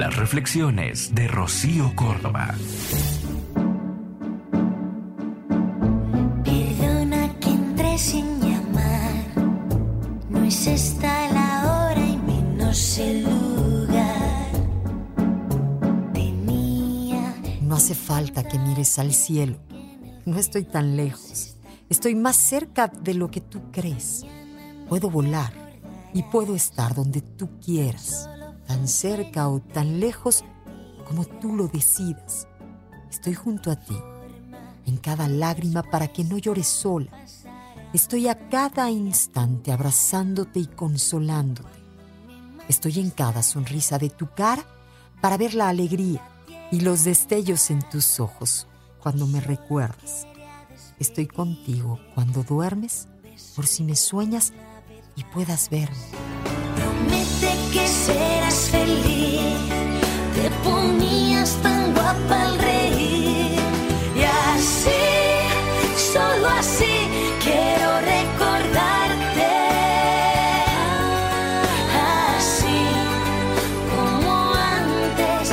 Las reflexiones de Rocío Córdoba. Perdona que entré sin llamar. No es esta la hora y menos el lugar. Tenía. No hace falta que mires al cielo. No estoy tan lejos. Estoy más cerca de lo que tú crees. Puedo volar y puedo estar donde tú quieras, tan cerca o tan lejos como tú lo decidas. Estoy junto a ti, en cada lágrima para que no llores sola. Estoy a cada instante abrazándote y consolándote. Estoy en cada sonrisa de tu cara para ver la alegría y los destellos en tus ojos cuando me recuerdas. Estoy contigo cuando duermes, por si me sueñas y puedas verme. Que serás feliz. Te ponías tan guapa al reír. Y así, solo así, quiero recordarte. Así, como antes,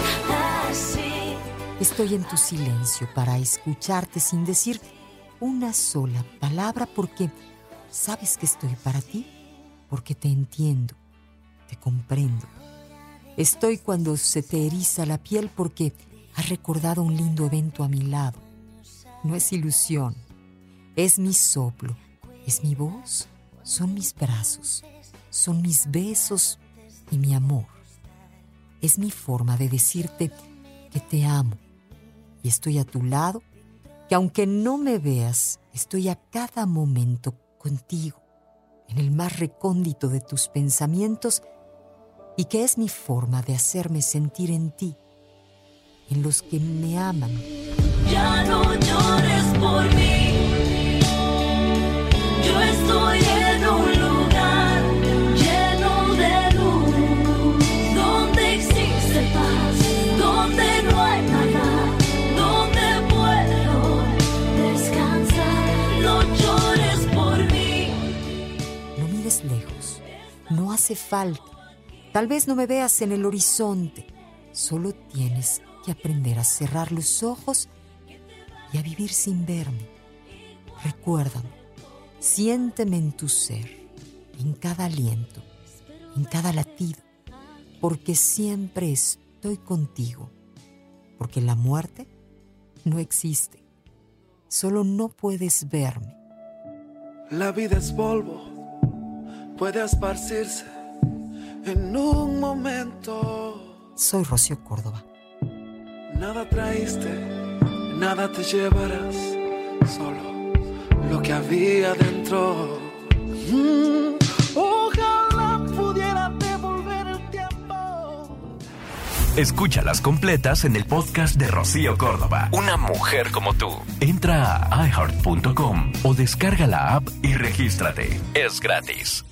así. Estoy en tu silencio para escucharte sin decir una sola palabra porque sabes que estoy para ti, porque te entiendo, te comprendo. Estoy cuando se te eriza la piel porque has recordado un lindo evento a mi lado. No es ilusión, es mi soplo, es mi voz, son mis brazos, son mis besos y mi amor. Es mi forma de decirte que te amo y estoy a tu lado, que aunque no me veas, estoy a cada momento contigo, en el más recóndito de tus pensamientos, y que es mi forma de hacerme sentir en ti, en los que me aman. Ya no llores por mí. Yo estoy en un lugar lleno de luz, donde existe paz, donde no hay nada, donde puedo descansar. No llores por mí. No mires lejos, no hace falta. Tal vez no me veas en el horizonte, solo tienes que aprender a cerrar los ojos y a vivir sin verme. Recuérdame, siénteme en tu ser, en cada aliento, en cada latido, porque siempre estoy contigo, porque la muerte no existe, solo no puedes verme. La vida es polvo, puede esparcirse en un momento. Soy Rocío Córdoba. Nada traíste, nada te llevarás, solo lo que había dentro. Mm, ojalá pudiera devolver el tiempo. Escúchalas completas en el podcast de Rocío Córdoba. Una mujer como tú. Entra a iheart.com o descarga la app y regístrate. Es gratis.